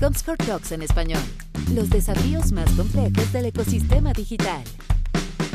Comscore Talks en español. Los desafíos más complejos del ecosistema digital.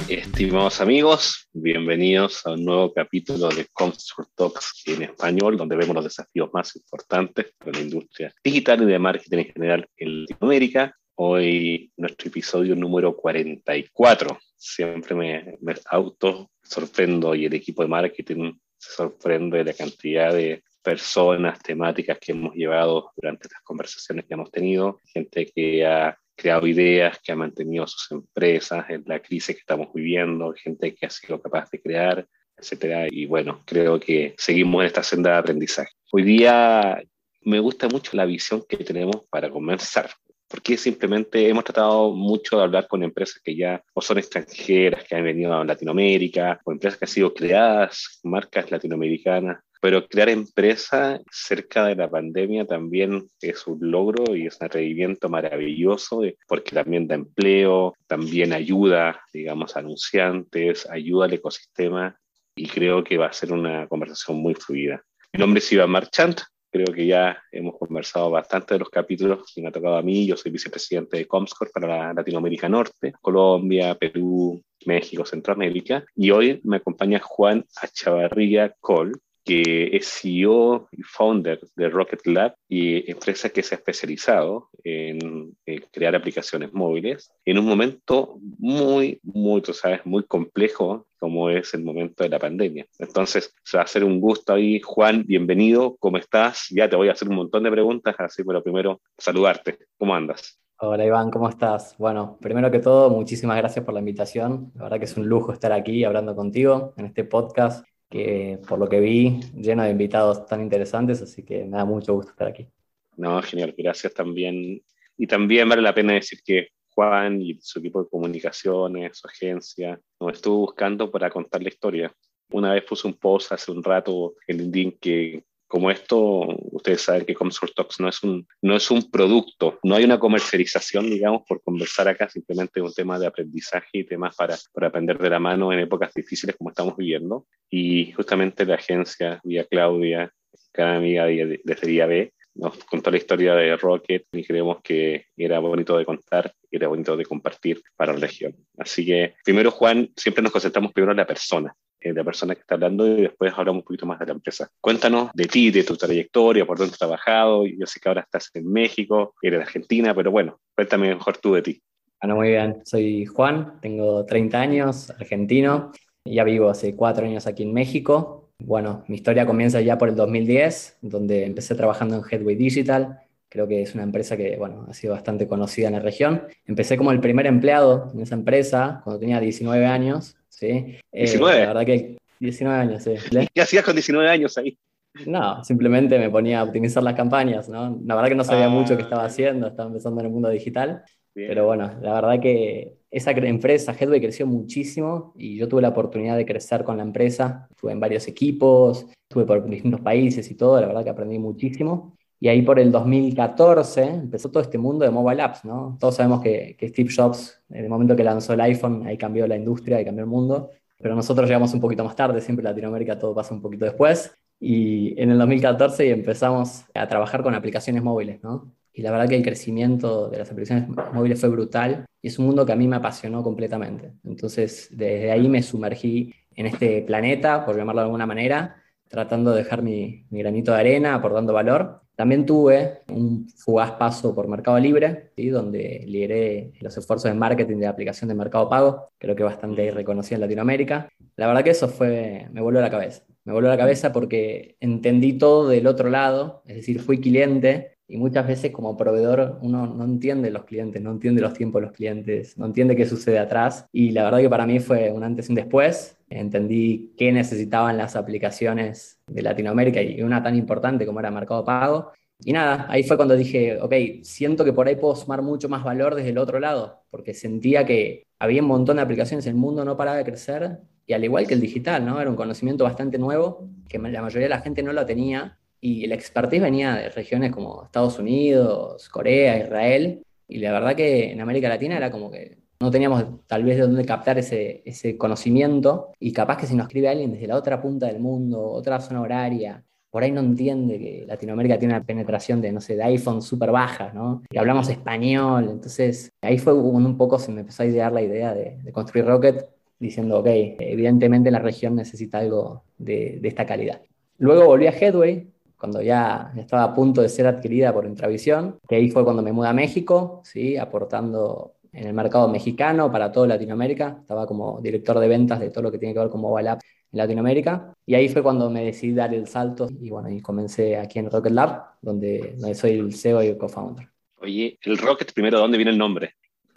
Estimados amigos, bienvenidos a un nuevo capítulo de Comscore Talks en español, donde vemos los desafíos más importantes de la industria digital y de marketing en general en Latinoamérica. Hoy nuestro episodio número 44. Siempre me, me auto sorprendo y el equipo de marketing se sorprende de la cantidad de personas, temáticas que hemos llevado durante estas conversaciones que hemos tenido, gente que ha creado ideas, que ha mantenido sus empresas en la crisis que estamos viviendo, gente que ha sido capaz de crear, etcétera. Y bueno, creo que seguimos en esta senda de aprendizaje. Hoy día me gusta mucho la visión que tenemos para comenzar porque simplemente hemos tratado mucho de hablar con empresas que ya o son extranjeras, que han venido a Latinoamérica, o empresas que han sido creadas, marcas latinoamericanas, pero crear empresa cerca de la pandemia también es un logro y es un atrevimiento maravilloso porque también da empleo, también ayuda, digamos, a anunciantes, ayuda al ecosistema y creo que va a ser una conversación muy fluida. Mi nombre es Iván Marchant, creo que ya hemos conversado bastante de los capítulos que me ha tocado a mí. Yo soy vicepresidente de Comscore para la Latinoamérica Norte, Colombia, Perú, México, Centroamérica. Y hoy me acompaña Juan Achavarría Col, que es CEO y founder de Rocket Lab y empresa que se ha especializado en, crear aplicaciones móviles en un momento muy, muy, tú sabes, muy complejo como es el momento de la pandemia. Entonces, se va a hacer un gusto ahí. Juan, bienvenido, ¿cómo estás? Ya te voy a hacer un montón de preguntas, así pero primero saludarte. ¿Cómo andas? Hola Iván, ¿cómo estás? Bueno, primero que todo, muchísimas gracias por la invitación. La verdad que es un lujo estar aquí hablando contigo en este podcast que por lo que vi, lleno de invitados tan interesantes, así que me da mucho gusto estar aquí. No, genial, gracias también. Y también vale la pena decir que Juan y su equipo de comunicaciones, su agencia, nos estuvo buscando para contar la historia. Una vez puse un post hace un rato en LinkedIn que como esto, ustedes saben que Comscore Talks no es, un, no es un producto, no hay una comercialización, digamos, por conversar acá, simplemente un tema de aprendizaje y temas para, para aprender de la mano en épocas difíciles como estamos viviendo. Y justamente la agencia, vía Claudia, cada amiga desde Día B, nos contó la historia de Rocket y creemos que era bonito de contar, era bonito de compartir para la región. Así que primero, Juan, siempre nos concentramos primero en la persona, en la persona que está hablando y después hablamos un poquito más de la empresa. Cuéntanos de ti, de tu trayectoria, por dónde has trabajado. Yo sé que ahora estás en México, eres de Argentina, pero bueno, cuéntame mejor tú de ti. Bueno, muy bien. Soy Juan, tengo 30 años, argentino. Ya vivo hace cuatro años aquí en México. Bueno, mi historia comienza ya por el 2010, donde empecé trabajando en Headway Digital. Creo que es una empresa que, bueno, ha sido bastante conocida en la región. Empecé como el primer empleado en esa empresa cuando tenía 19 años, ¿sí? 19. Eh, la verdad que 19 años, sí. ¿Qué hacías con 19 años ahí? No, simplemente me ponía a optimizar las campañas, ¿no? La verdad que no sabía mucho qué estaba ah. haciendo, estaba empezando en el mundo digital. Pero bueno, la verdad que esa empresa, Headway, creció muchísimo y yo tuve la oportunidad de crecer con la empresa. Estuve en varios equipos, estuve por distintos países y todo, la verdad que aprendí muchísimo. Y ahí por el 2014 empezó todo este mundo de mobile apps, ¿no? Todos sabemos que, que Steve Jobs, en el momento que lanzó el iPhone, ahí cambió la industria y cambió el mundo. Pero nosotros llegamos un poquito más tarde, siempre en Latinoamérica todo pasa un poquito después. Y en el 2014 empezamos a trabajar con aplicaciones móviles, ¿no? Y la verdad que el crecimiento de las aplicaciones móviles fue brutal y es un mundo que a mí me apasionó completamente. Entonces, desde ahí me sumergí en este planeta, por llamarlo de alguna manera, tratando de dejar mi, granito de arena, aportando valor. También tuve un fugaz paso por Mercado Libre, ¿sí? donde lideré los esfuerzos de marketing de aplicación de Mercado Pago, creo que bastante reconocida en Latinoamérica. La verdad que eso fue, me volvió la cabeza. Me volvió la cabeza porque entendí todo del otro lado, es decir, fui cliente y muchas veces como proveedor uno no entiende los clientes, no entiende los tiempos de los clientes, no entiende qué sucede atrás. Y la verdad que para mí fue un antes y un después. Entendí qué necesitaban las aplicaciones de Latinoamérica y una tan importante como era Mercado Pago. Y nada, ahí fue cuando dije, ok, siento que por ahí puedo sumar mucho más valor desde el otro lado, porque sentía que había un montón de aplicaciones, el mundo no paraba de crecer, y al igual que el digital, ¿no? Era un conocimiento bastante nuevo, que la mayoría de la gente no lo tenía, y el expertise venía de regiones como Estados Unidos, Corea, Israel, y la verdad que en América Latina era como que no teníamos tal vez de dónde captar ese, ese conocimiento, y capaz que si nos escribe alguien desde la otra punta del mundo, otra zona horaria, por ahí no entiende que Latinoamérica tiene una penetración de, no sé, de iPhone súper baja, ¿no? Que hablamos español, entonces ahí fue un poco se me empezó a idear la idea de, construir Rocket diciendo, ok, evidentemente la región necesita algo de, de esta calidad. Luego volví a Headway, cuando ya estaba a punto de ser adquirida por Intravisión, que ahí fue cuando me mudé a México, ¿sí? aportando en el mercado mexicano para toda Latinoamérica. Estaba como director de ventas de todo lo que tiene que ver con mobile app en Latinoamérica. Y ahí fue cuando me decidí dar el salto y bueno, y comencé aquí en Rocket Lab, donde, soy el CEO y el co-founder. Oye, el Rocket, primero, ¿de dónde viene el nombre?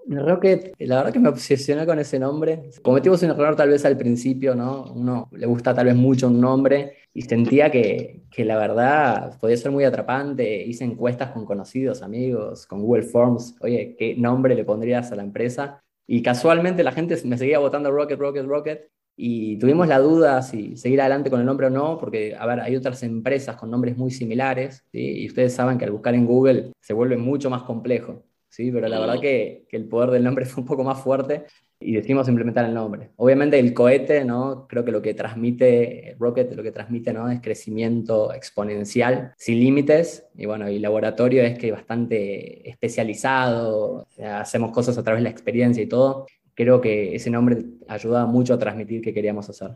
Rocket, la verdad que me obsesioné con ese nombre. Cometimos un error tal vez al principio, ¿no? Uno le gusta tal vez mucho un nombre y sentía que, que, la verdad podía ser muy atrapante. Hice encuestas con conocidos, amigos, con Google Forms. Oye, ¿qué nombre le pondrías a la empresa? Y casualmente la gente me seguía votando Rocket, Rocket, Rocket. Y tuvimos la duda si seguir adelante con el nombre o no, porque, a ver, hay otras empresas con nombres muy similares, y ustedes saben que al buscar en Google se vuelve mucho más complejo, ¿sí? Pero la verdad que, que el poder del nombre fue un poco más fuerte y decidimos implementar el nombre. Obviamente el cohete, ¿no? Creo que lo que transmite Rocket, lo que transmite, ¿no? Es crecimiento exponencial, sin límites, y bueno, y laboratorio es que es bastante especializado, hacemos cosas a través de la experiencia y todo, creo que ese nombre ayuda mucho a transmitir qué queríamos hacer.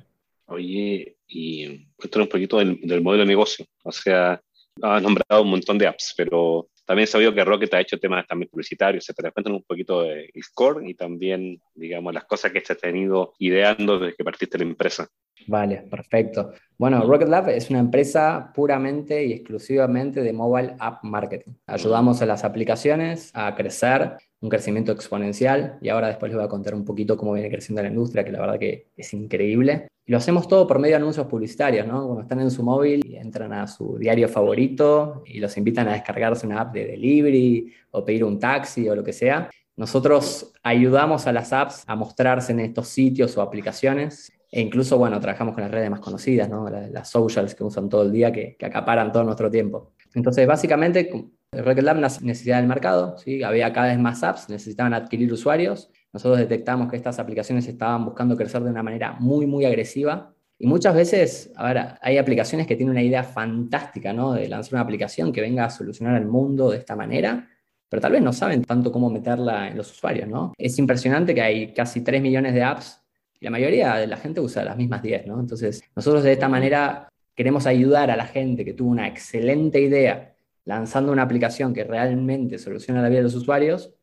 Oye, y cuéntanos un poquito del, modelo de negocio. O sea, has nombrado un montón de apps, pero también sabido que Rocket ha hecho temas también publicitarios, etcétera. Cuéntanos un poquito del score y también, digamos, las cosas que has tenido ideando desde que partiste la empresa. Vale, perfecto. Bueno, Rocket Lab es una empresa puramente y exclusivamente de mobile app marketing. Ayudamos a las aplicaciones a crecer un crecimiento exponencial y ahora después les voy a contar un poquito cómo viene creciendo la industria, que la verdad que es increíble. Y lo hacemos todo por medio de anuncios publicitarios, ¿no? Cuando están en su móvil y entran a su diario favorito y los invitan a descargarse una app de delivery o pedir un taxi o lo que sea. Nosotros ayudamos a las apps a mostrarse en estos sitios o aplicaciones e incluso, bueno, trabajamos con las redes más conocidas, ¿no? Las, socials que usan todo el día, que, que acaparan todo nuestro tiempo. Entonces, básicamente, Rocket Lab necesidad del mercado, ¿sí? había cada vez más apps, necesitaban adquirir usuarios. Nosotros detectamos que estas aplicaciones estaban buscando crecer de una manera muy, muy agresiva. Y muchas veces, a ver, hay aplicaciones que tienen una idea fantástica, ¿no? De lanzar una aplicación que venga a solucionar el mundo de esta manera, pero tal vez no saben tanto cómo meterla en los usuarios, ¿no? Es impresionante que hay casi 3 millones de apps y la mayoría de la gente usa las mismas 10, ¿no? Entonces, nosotros de esta manera queremos ayudar a la gente que tuvo una excelente idea lanzando una aplicación que realmente soluciona la vida de los usuarios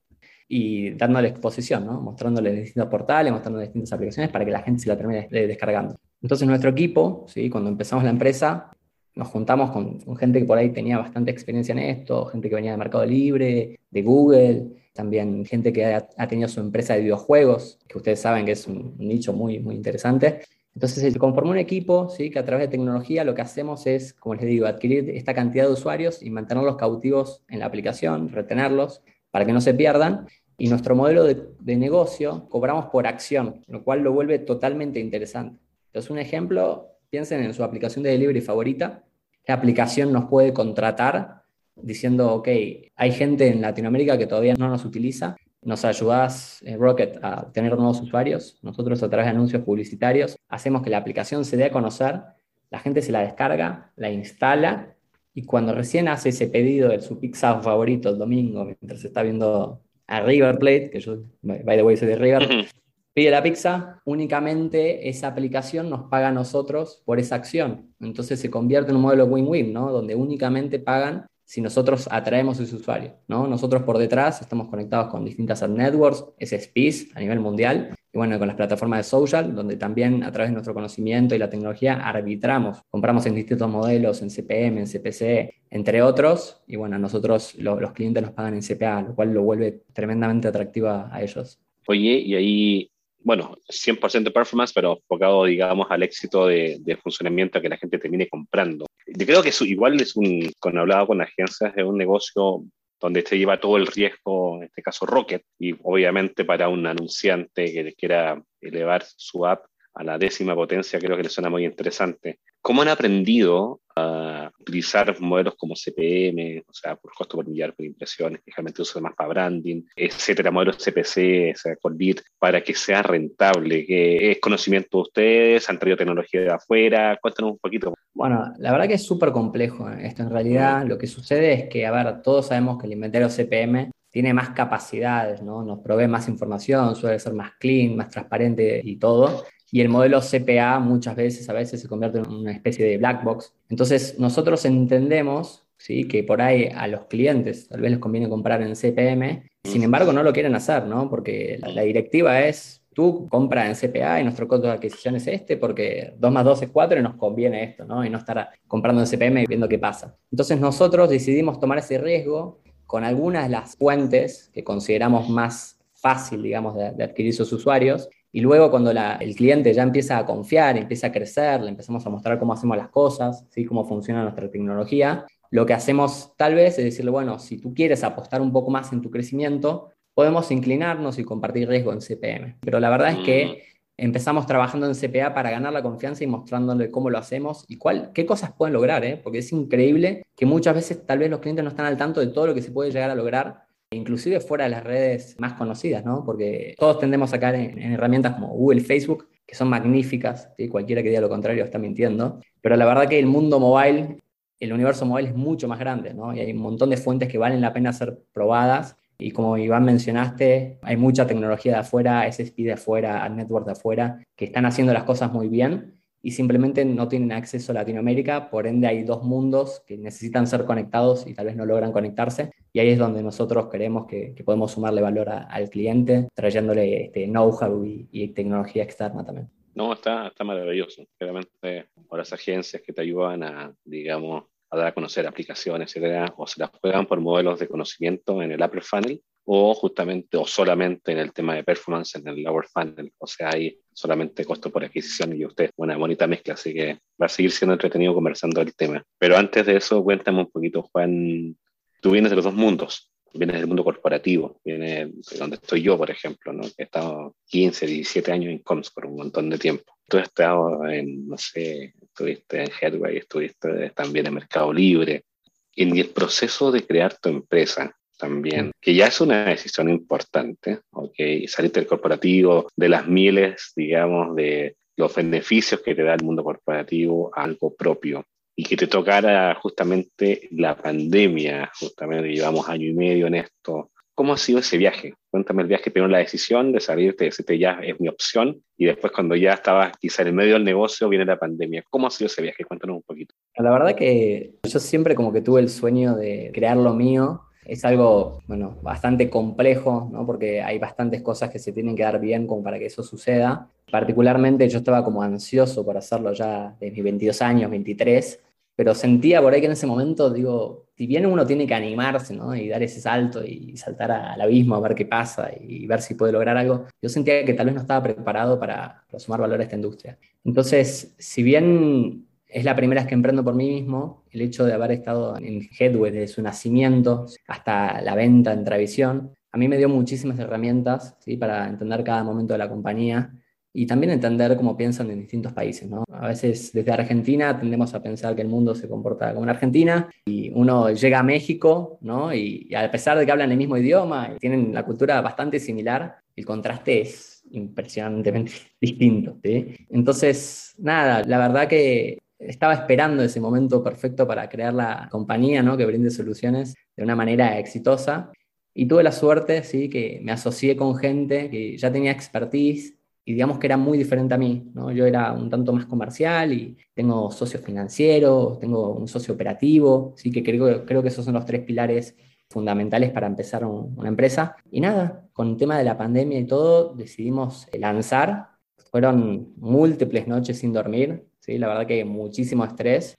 y dándole exposición, ¿no? mostrándole distintos portales, mostrándole distintas aplicaciones para que la gente se la termine descargando. Entonces nuestro equipo, ¿sí? cuando empezamos la empresa, nos juntamos con, gente que por ahí tenía bastante experiencia en esto, gente que venía de Mercado Libre, de Google, también gente que ha, tenido su empresa de videojuegos, que ustedes saben que es un, un nicho muy, muy interesante. Entonces se conformó un equipo ¿sí? que a través de tecnología lo que hacemos es, como les digo, adquirir esta cantidad de usuarios y mantenerlos cautivos en la aplicación, retenerlos para que no se pierdan. Y nuestro modelo de, de negocio cobramos por acción, lo cual lo vuelve totalmente interesante. Entonces, un ejemplo, piensen en su aplicación de delivery favorita. La aplicación nos puede contratar diciendo, ok, hay gente en Latinoamérica que todavía no nos utiliza, nos ayudas, eh, Rocket, a tener nuevos usuarios. Nosotros a través de anuncios publicitarios hacemos que la aplicación se dé a conocer, la gente se la descarga, la instala y cuando recién hace ese pedido de su pizza favorito el domingo, mientras se está viendo a River Plate, que yo, by the way, soy de River, pide la pizza, únicamente esa aplicación nos paga a nosotros por esa acción. Entonces se convierte en un modelo win-win, ¿no? Donde únicamente pagan si nosotros atraemos a ese usuario. ¿no? Nosotros por detrás estamos conectados con distintas ad networks, SSPs a nivel mundial, y bueno, con las plataformas de social, donde también a través de nuestro conocimiento y la tecnología arbitramos, compramos en distintos modelos, en CPM, en CPC, entre otros, y bueno, nosotros los clientes nos pagan en CPA, lo cual lo vuelve tremendamente atractivo a ellos. Oye, y ahí bueno, 100% performance, pero enfocado, digamos, al éxito de, de, funcionamiento que la gente termine comprando. Yo creo que igual es un, cuando hablaba con agencias, es un negocio donde se lleva todo el riesgo, en este caso Rocket, y obviamente para un anunciante que quiera elevar su app a la décima potencia, creo que le suena muy interesante. ¿Cómo han aprendido a utilizar modelos como CPM, o sea, por costo por millar por impresiones, que realmente usan más para branding, etcétera, modelos CPC, o sea, con lead, para que sea rentable? ¿Qué es conocimiento de ustedes? ¿Han traído tecnología de afuera? Cuéntanos un poquito. Bueno, la verdad que es súper complejo esto. En realidad, lo que sucede es que, a ver, todos sabemos que el inventario CPM tiene más capacidades, ¿no? Nos provee más información, suele ser más clean, más transparente y todo y el modelo CPA muchas veces, a veces se convierte en una especie de black box. Entonces, nosotros entendemos ¿sí? que por ahí a los clientes tal vez les conviene comprar en CPM, sin embargo no lo quieren hacer, ¿no? Porque la, directiva es, tú compra en CPA y nuestro costo de adquisición es este porque 2 más 2 es 4 y nos conviene esto, ¿no? Y no estar comprando en CPM y viendo qué pasa. Entonces nosotros decidimos tomar ese riesgo con algunas de las fuentes que consideramos más fácil, digamos, de, de adquirir sus usuarios y luego cuando el cliente ya empieza a confiar, empieza a crecer, le empezamos a mostrar cómo hacemos las cosas, ¿sí? cómo funciona nuestra tecnología, lo que hacemos tal vez es decirle, bueno, si tú quieres apostar un poco más en tu crecimiento, podemos inclinarnos y compartir riesgo en CPM. Pero la verdad es que mm. empezamos trabajando en CPA para ganar la confianza y mostrándole cómo lo hacemos y cuál, qué cosas pueden lograr, ¿eh? porque es increíble que muchas veces tal vez los clientes no están al tanto de todo lo que se puede llegar a lograr inclusive fuera de las redes más conocidas, ¿no? Porque todos tendemos a caer en, herramientas como Google, Facebook, que son magníficas, cualquiera que diga lo contrario está mintiendo, pero la verdad que el mundo mobile, el universo mobile es mucho más grande, ¿no? Y hay un montón de fuentes que valen la pena ser probadas. Y como Iván mencionaste, hay mucha tecnología de afuera, SSP de afuera, Network de afuera, que están haciendo las cosas muy bien y simplemente no tienen acceso a Latinoamérica, por ende hay dos mundos que necesitan ser conectados y tal vez no logran conectarse, y ahí es donde nosotros creemos que, podemos sumarle valor al cliente, trayéndole este know-how y, tecnología externa también. No, está, está maravilloso. Realmente, por las agencias que te ayudan a, digamos, a dar a conocer aplicaciones, etcétera, o se las juegan por modelos de conocimiento en el upper funnel, o justamente o solamente en el tema de performance en el lower funnel. O sea, hay solamente costo por adquisición y usted una bonita mezcla, así que va a seguir siendo entretenido conversando del tema. Pero antes de eso, cuéntame un poquito, Juan, tú vienes de los dos mundos, vienes del mundo corporativo, vienes de donde estoy yo, por ejemplo, ¿no? he estado 15, 17 años en Comscore, un montón de tiempo. Tú has estado en, no sé, estuviste en Headway, estuviste también en Mercado Libre. En el proceso de crear tu empresa, también, que ya es una decisión importante, ¿ok? Salir del corporativo, de las miles, digamos, de los beneficios que te da el mundo corporativo a algo propio. Y que te tocara justamente la pandemia, justamente llevamos año y medio en esto. ¿Cómo ha sido ese viaje? Cuéntame el viaje, primero la decisión de salirte, decirte ya es mi opción, y después cuando ya estabas quizá en el medio del negocio viene la pandemia. ¿Cómo ha sido ese viaje? Cuéntanos un poquito. La verdad que yo siempre como que tuve el sueño de crear lo mío, es algo, bueno, bastante complejo, ¿no? porque hay bastantes cosas que se tienen que dar bien como para que eso suceda. Particularmente yo estaba como ansioso por hacerlo ya desde mis 22 años, 23, pero sentía por ahí que en ese momento, digo, si bien uno tiene que animarse ¿no? y dar ese salto y saltar al abismo a ver qué pasa y ver si puede lograr algo, yo sentía que tal vez no estaba preparado para, para sumar valor a esta industria. Entonces, si bien es la primera vez que emprendo por mí mismo. El hecho de haber estado en Headway desde su nacimiento hasta la venta en Travisión, a mí me dio muchísimas herramientas ¿sí? para entender cada momento de la compañía y también entender cómo piensan en distintos países. ¿no? A veces desde Argentina tendemos a pensar que el mundo se comporta como en Argentina y uno llega a México ¿no? y, y a pesar de que hablan el mismo idioma y tienen la cultura bastante similar, el contraste es impresionantemente distinto. ¿sí? Entonces, nada, la verdad que estaba esperando ese momento perfecto para crear la compañía ¿no? que brinde soluciones de una manera exitosa. Y tuve la suerte, sí, que me asocié con gente que ya tenía expertise y digamos que era muy diferente a mí. ¿no? Yo era un tanto más comercial y tengo socios financieros, tengo un socio operativo, sí que creo, creo que esos son los tres pilares fundamentales para empezar una empresa. Y nada, con el tema de la pandemia y todo, decidimos lanzar. Fueron múltiples noches sin dormir, ¿sí? La verdad que hay muchísimo estrés.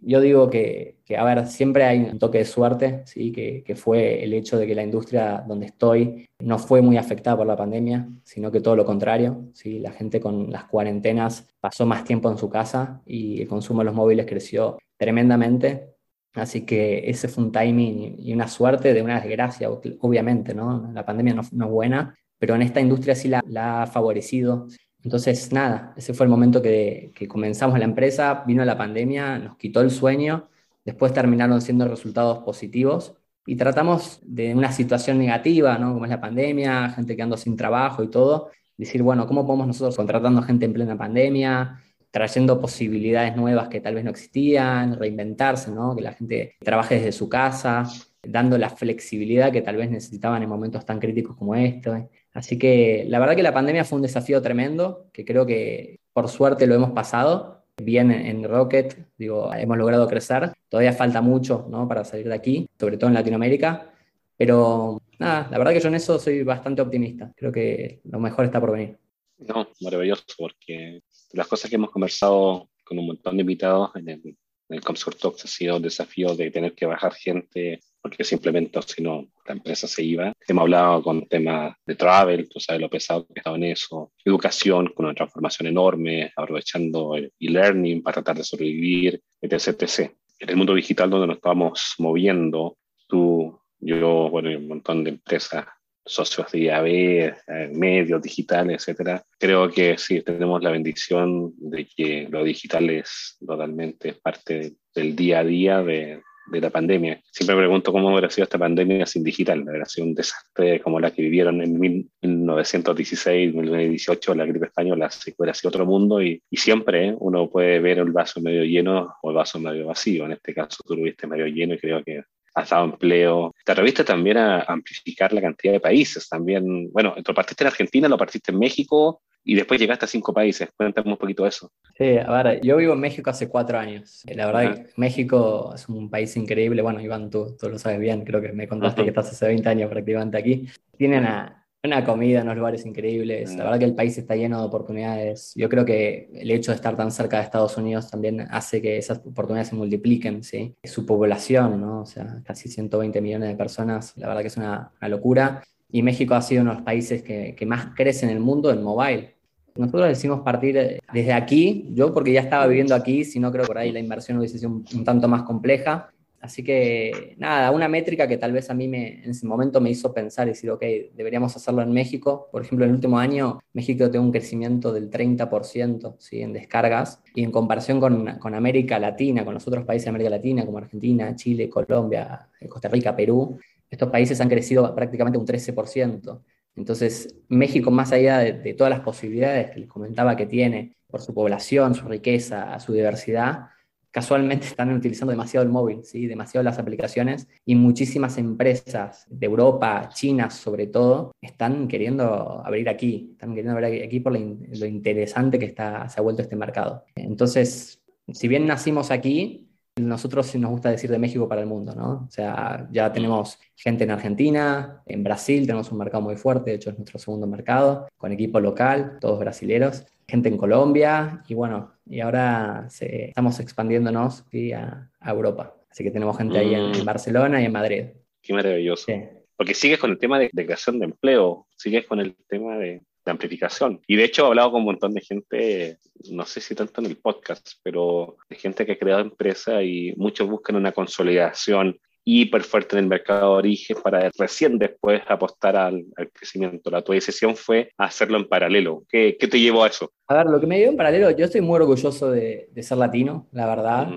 Yo digo que, que, a ver, siempre hay un toque de suerte, ¿sí? Que, que, fue el hecho de que la industria donde estoy no fue muy afectada por la pandemia, sino que todo lo contrario, ¿sí? La gente con las cuarentenas pasó más tiempo en su casa y el consumo de los móviles creció tremendamente. Así que ese fue un timing y una suerte de una desgracia, obviamente, ¿no? La pandemia no, no es buena, pero en esta industria sí la, la ha favorecido Entonces, nada, ese fue el momento que, que comenzamos la empresa, vino la pandemia, nos quitó el sueño, después terminaron siendo resultados positivos y tratamos de una situación negativa, ¿no? como es la pandemia, gente quedando sin trabajo y todo, decir, bueno, ¿cómo podemos nosotros contratando gente en plena pandemia, trayendo posibilidades nuevas que tal vez no existían, reinventarse, ¿no? que la gente trabaje desde su casa, dando la flexibilidad que tal vez necesitaban en momentos tan críticos como este. Así que la verdad que la pandemia fue un desafío tremendo, que creo que por suerte lo hemos pasado bien en Rocket, digo, hemos logrado crecer. Todavía falta mucho ¿no? para salir de aquí, sobre todo en Latinoamérica, pero nada, la verdad que yo en eso soy bastante optimista. Creo que lo mejor está por venir. No, maravilloso, porque las cosas que hemos conversado con un montón de invitados en el, en el Comscore Talks ha sido el desafío de tener que bajar gente porque simplemente si no la empresa se iba. Hemos hablado con temas de travel, tú sabes lo pesado que estaba en eso, educación con una transformación enorme, aprovechando el e-learning para tratar de sobrevivir, etc, etc. En el mundo digital donde nos estamos moviendo, tú, yo, bueno, y un montón de empresas socios de IAB, eh, medios digitales, etcétera. Creo que sí, tenemos la bendición de que lo digital es totalmente parte del día a día de, de la pandemia. Siempre pregunto cómo hubiera sido esta pandemia sin digital. Hubiera sido un desastre como la que vivieron en 1916, 1918, la gripe española, si hubiera sido otro mundo y, y siempre ¿eh? uno puede ver el vaso medio lleno o el vaso medio vacío. En este caso tú lo viste medio lleno y creo que has dado empleo. Te atreviste también a amplificar la cantidad de países. También, bueno, lo partiste en Argentina, lo partiste en México y después llegaste a cinco países. Cuéntame un poquito de eso. Sí, a ver, yo vivo en México hace cuatro años. La verdad, que México es un país increíble. Bueno, Iván, tú, tú lo sabes bien, creo que me contaste que estás hace 20 años prácticamente aquí. Tienen a, una comida, unos lugares increíbles. La mm. verdad que el país está lleno de oportunidades. Yo creo que el hecho de estar tan cerca de Estados Unidos también hace que esas oportunidades se multipliquen, ¿sí? Su población, ¿no? O sea, casi 120 millones de personas, la verdad que es una, locura. Y México ha sido uno de los países que, que más crece en el mundo en mobile. Nosotros decidimos partir desde aquí, yo porque ya estaba viviendo aquí, si no creo que por ahí la inversión hubiese sido un tanto más compleja. Así que nada, una métrica que tal vez a mí me, en ese momento me hizo pensar y decir, ok, deberíamos hacerlo en México. Por ejemplo, en el último año México tuvo un crecimiento del 30% ¿sí? en descargas y en comparación con, con, América Latina, con los otros países de América Latina como Argentina, Chile, Colombia, Costa Rica, Perú, estos países han crecido prácticamente un 13%. Entonces, México, más allá de, de todas las posibilidades que les comentaba que tiene por su población, su riqueza, su diversidad, casualmente están utilizando demasiado el móvil, ¿sí? demasiado las aplicaciones y muchísimas empresas de Europa, China sobre todo, están queriendo abrir aquí, están queriendo abrir aquí por lo, interesante que está, se ha vuelto este mercado. Entonces, si bien nacimos aquí, nosotros nos gusta decir de México para el mundo, ¿no? O sea, ya tenemos gente en Argentina, en Brasil tenemos un mercado muy fuerte, de hecho es nuestro segundo mercado, con equipo local, todos brasileros gente en Colombia y bueno, y ahora estamos expandiéndonos a, Europa. Así que tenemos gente ahí en, mm. Barcelona y en Madrid. Qué maravilloso. Porque sigues con el tema de, creación de empleo, sigues con el tema de, de, amplificación. Y de hecho he hablado con un montón de gente, no sé si tanto en el podcast, pero de gente que ha creado empresa y muchos buscan una consolidación hiper fuerte en el mercado de origen para recién después apostar al, crecimiento. La tu decisión fue hacerlo en paralelo. ¿Qué, ¿Qué, te llevó a eso? A ver, lo que me llevó en paralelo, yo estoy muy orgulloso de, de ser latino, la verdad.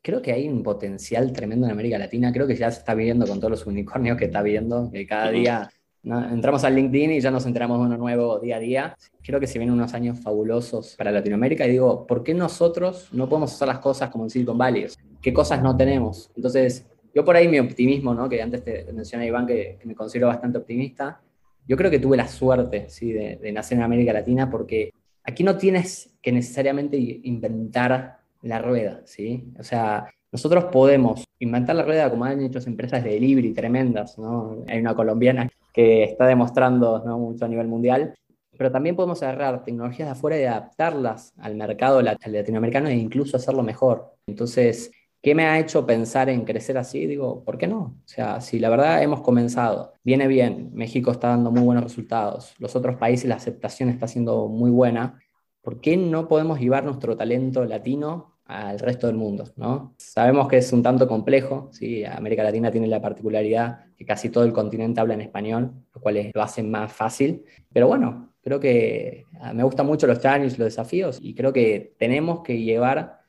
Creo que hay un potencial tremendo en América Latina. Creo que ya se está viendo con todos los unicornios que está viendo, que cada día entramos al LinkedIn y ya nos enteramos de uno nuevo día a día. Creo que se vienen unos años fabulosos para Latinoamérica y digo, ¿por qué nosotros no podemos hacer las cosas como en Silicon Valley? ¿Qué cosas no tenemos? Entonces, yo por ahí mi optimismo, ¿no? que antes te, mencioné Iván, que, me considero bastante optimista, yo creo que tuve la suerte ¿sí? de, nacer en América Latina porque aquí no tienes que necesariamente inventar la rueda, ¿sí? O sea, nosotros podemos inventar la rueda como han hecho empresas de delivery tremendas, ¿no? Hay una colombiana que está demostrando ¿no? mucho a nivel mundial, pero también podemos agarrar tecnologías de afuera y adaptarlas al mercado latinoamericano e incluso hacerlo mejor. Entonces, ¿Qué me ha hecho pensar en crecer así? Digo, ¿por qué no? O sea, si la verdad hemos comenzado, viene bien, México está dando muy buenos resultados, los otros países la aceptación está siendo muy buena, ¿por qué no podemos llevar nuestro talento latino al resto del mundo? ¿no? Sabemos que es un tanto complejo, ¿sí? América Latina tiene la particularidad que casi todo el continente habla en español, lo cual lo hace más fácil, pero bueno, Creo que ah, me gustan mucho los challenges, los desafíos, y creo que tenemos que llevar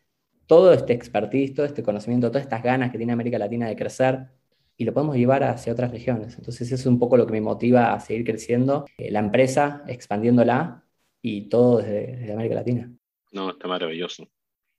todo este expertise, todo este conocimiento, todas estas ganas que tiene América Latina de crecer, y lo podemos llevar hacia otras regiones. Entonces eso es un poco lo que me motiva a seguir creciendo, eh, la empresa, expandiéndola y todo desde, América Latina. No, está maravilloso.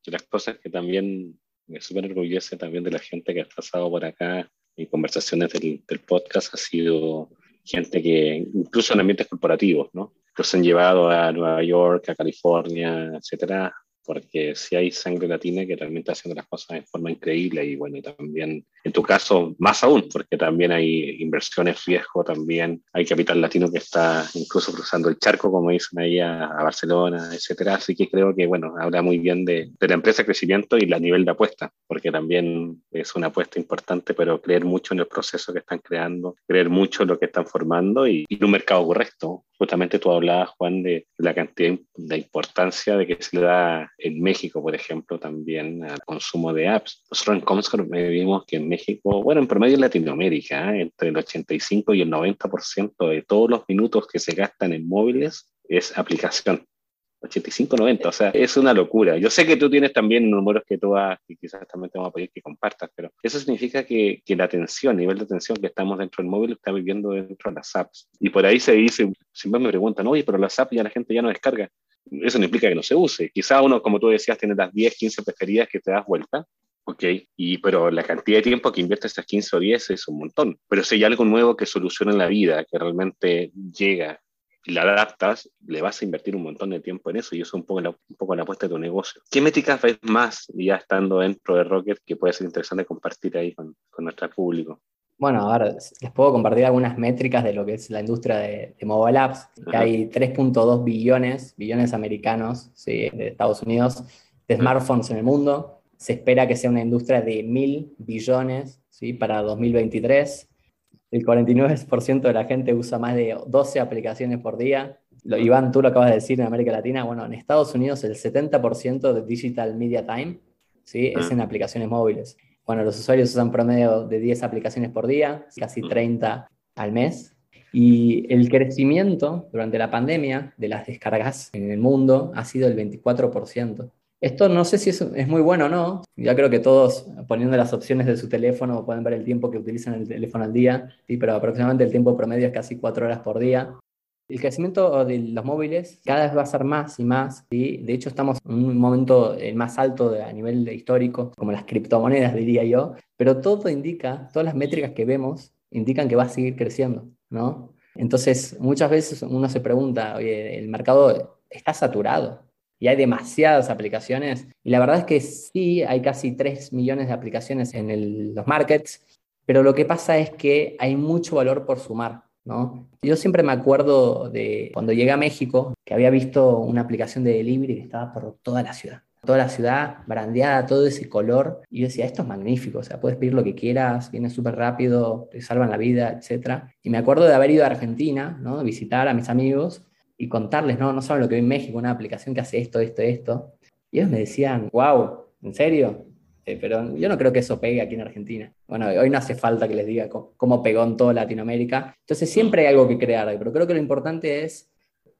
Y las cosas que también me súper orgullece también de la gente que ha pasado por acá en conversaciones del, del, podcast ha sido gente que, incluso en ambientes corporativos, ¿no? Los han llevado a Nueva York, a California, etcétera, porque si hay sangre latina que realmente está haciendo las cosas de forma increíble y bueno, también en tu caso más aún, porque también hay inversiones riesgo, también hay capital latino que está incluso cruzando el charco, como dicen ahí, a, Barcelona, etcétera. Así que creo que, bueno, habla muy bien de, de la empresa de crecimiento y la nivel de apuesta, porque también es una apuesta importante, pero creer mucho en el proceso que están creando, creer mucho en lo que están formando y, y en un mercado correcto. Justamente tú hablabas, Juan, de la cantidad de importancia de que se le da en México, por ejemplo, también al consumo de apps. Nosotros en Comscore vimos que en México, bueno, en promedio en Latinoamérica, ¿eh? entre el 85 y el 90% de todos los minutos que se gastan en móviles es aplicación. 85-90, o sea, es una locura. Yo sé que tú tienes también números que tú vas, y quizás también te vamos a pedir que compartas, pero eso significa que, que, la atención, el nivel de atención que estamos dentro del móvil está viviendo dentro de las apps. Y por ahí se dice, siempre me preguntan, oye, pero las apps ya la gente ya no descarga. Eso no implica que no se use. Quizá uno, como tú decías, tiene las 10, 15 preferidas que te das vuelta, ¿ok? Y, pero la cantidad de tiempo que invierte estas 15 o 10 es un montón. Pero si hay algo nuevo que soluciona la vida, que realmente llega y la adaptas, le vas a invertir un montón de tiempo en eso y eso es un poco la, un poco la apuesta de tu negocio. ¿Qué métricas ves más ya estando dentro de Rocket que puede ser interesante compartir ahí con, con nuestro público? Bueno, a ver, les puedo compartir algunas métricas de lo que es la industria de, mobile apps. Que hay 3.2 billones, billones americanos ¿sí? de Estados Unidos, de smartphones en el mundo. Se espera que sea una industria de mil billones ¿sí? para 2023. El 49% de la gente usa más de 12 aplicaciones por día. Lo, Iván, tú lo acabas de decir en América Latina. Bueno, en Estados Unidos el 70% de Digital Media Time ¿sí? es ah. en aplicaciones móviles. Bueno, los usuarios usan promedio de 10 aplicaciones por día, casi 30 al mes. Y el crecimiento durante la pandemia de las descargas en el mundo ha sido el 24%. Esto no sé si es, es, muy bueno o no. Ya creo que todos, poniendo las opciones de su teléfono, pueden ver el tiempo que utilizan el teléfono al día, ¿sí? pero aproximadamente el tiempo promedio es casi 4 horas por día. El crecimiento de los móviles cada vez va a ser más y más. ¿sí? De hecho, estamos en un momento eh, más alto a nivel histórico, como las criptomonedas, diría yo. Pero todo indica, todas las métricas que vemos indican que va a seguir creciendo. ¿no? Entonces, muchas veces uno se pregunta, oye, el mercado está saturado y hay demasiadas aplicaciones. Y la verdad es que sí, hay casi 3 millones de aplicaciones en los markets, pero lo que pasa es que hay mucho valor por sumar. ¿no? Yo siempre me acuerdo de cuando llegué a México, que había visto una aplicación de delivery que estaba por toda la ciudad. Toda la ciudad brandeada, todo ese color. Y yo decía, esto es magnífico, o sea, puedes pedir lo que quieras, viene súper rápido, te salvan la vida, etc. Y me acuerdo de haber ido a Argentina, ¿no? visitar a mis amigos y contarles, no, no saben lo que vi en México, una aplicación que hace esto, esto, esto. Y ellos me decían, wow, ¿en serio? Eh, pero yo no creo que eso pegue aquí en Argentina. Bueno, hoy no hace falta que les diga cómo, pegó en toda Latinoamérica. Entonces siempre hay algo que crear, pero creo que lo importante es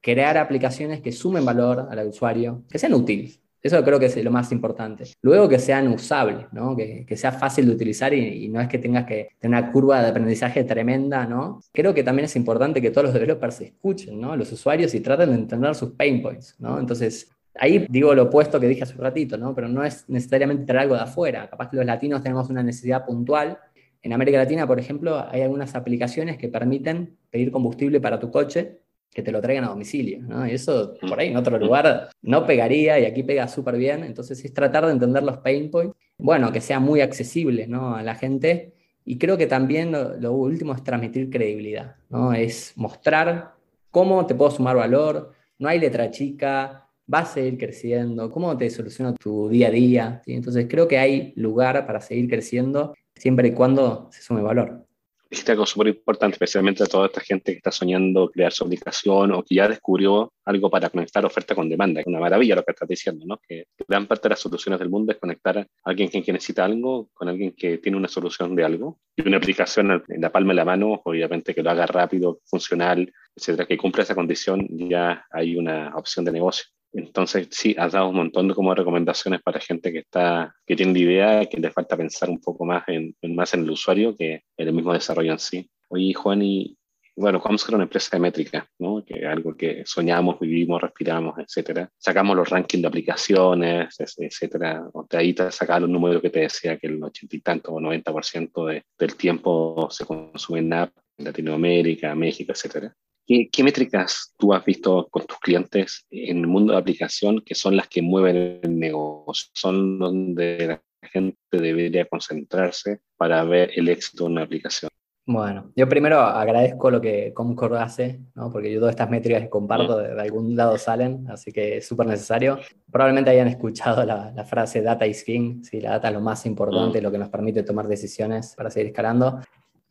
crear aplicaciones que sumen valor al usuario, que sean útiles. Eso creo que es lo más importante. Luego que sean usables, ¿no? que, sea fácil de utilizar y, no es que tengas que tener una curva de aprendizaje tremenda. ¿no? Creo que también es importante que todos los developers escuchen, ¿no? los usuarios y traten de entender sus pain points. ¿no? Entonces, Ahí digo lo opuesto que dije hace un ratito, ¿no? Pero no es necesariamente traer algo de afuera. Capaz que los latinos tenemos una necesidad puntual. En América Latina, por ejemplo, hay algunas aplicaciones que permiten pedir combustible para tu coche que te lo traigan a domicilio, ¿no? Y eso por ahí en otro lugar no pegaría y aquí pega súper bien. Entonces es tratar de entender los pain points, bueno, que sea muy accesible, ¿no? A la gente. Y creo que también lo, lo último es transmitir credibilidad, ¿no? Es mostrar cómo te puedo sumar valor, no hay letra chica, va a seguir creciendo, cómo te soluciona tu día a día. Entonces creo que hay lugar para seguir creciendo siempre y cuando se sume valor. Dijiste algo súper importante, especialmente a toda esta gente que está soñando crear su aplicación o que ya descubrió algo para conectar oferta con demanda. Es una maravilla lo que estás diciendo, ¿no? Que gran parte de las soluciones del mundo es conectar a alguien que, necesita algo con alguien que tiene una solución de algo. Y una aplicación en la palma de la mano, obviamente que lo haga rápido, funcional, etcétera, que cumpla esa condición, ya hay una opción de negocio. Entonces, sí, has dado un montón de como recomendaciones para gente que está, que tiene la idea, que le falta pensar un poco más en, más en el usuario que en el mismo desarrollo en sí. Oye, Juan, y bueno, vamos a una empresa de métrica, ¿no? Que algo que soñamos, vivimos, respiramos, etcétera. Sacamos los rankings de aplicaciones, etcétera. De ahí te sacaba los números que te decía que el ochenta y tanto o 90% de, del tiempo se consume en app en Latinoamérica, México, etcétera. ¿Qué, métricas tú has visto con tus clientes en el mundo de aplicación que son las que mueven el negocio? Son donde la gente debería concentrarse para ver el éxito de una aplicación. Bueno, yo primero agradezco lo que Concord hace, ¿no? porque yo todas estas métricas que comparto de, algún lado salen, así que es súper necesario. Probablemente hayan escuchado la, frase data is king, ¿sí? la data es lo más importante, mm. lo que nos permite tomar decisiones para seguir escalando.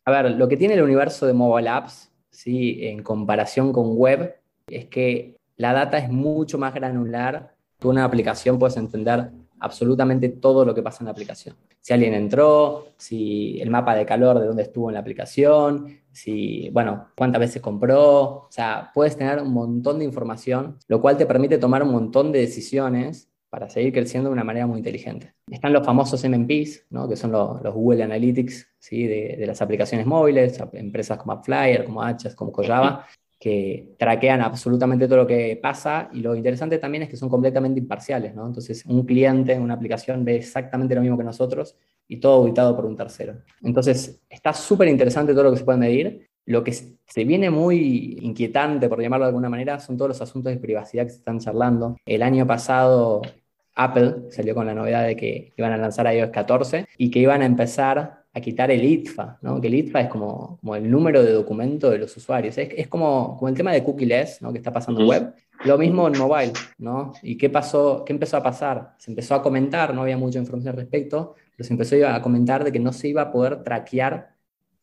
A ver, lo que tiene el universo de mobile apps ¿sí? en comparación con web es que la data es mucho más granular. Tú una aplicación puedes entender absolutamente todo lo que pasa en la aplicación. Si alguien entró, si el mapa de calor de dónde estuvo en la aplicación, si, bueno, cuántas veces compró. O sea, puedes tener un montón de información, lo cual te permite tomar un montón de decisiones para seguir creciendo de una manera muy inteligente. Están los famosos MMPs, ¿no? que son los, Google Analytics ¿sí? de, las aplicaciones móviles, empresas como AppFlyer, como Hachas, como Kojava, que traquean absolutamente todo lo que pasa y lo interesante también es que son completamente imparciales. ¿no? Entonces, un cliente en una aplicación ve exactamente lo mismo que nosotros y todo auditado por un tercero. Entonces, está súper interesante todo lo que se puede medir. Lo que se viene muy inquietante, por llamarlo de alguna manera, son todos los asuntos de privacidad que se están charlando. El año pasado Apple salió con la novedad de que iban a lanzar iOS 14 y que iban a empezar a quitar el ITFA, ¿no? que el ITFA es como, como el número de documento de los usuarios. Es, es como, como el tema de cookieless ¿no? que está pasando en web. Lo mismo en mobile. ¿no? ¿Y qué, pasó, qué empezó a pasar? Se empezó a comentar, no había mucha información al respecto, pero se empezó a comentar de que no se iba a poder traquear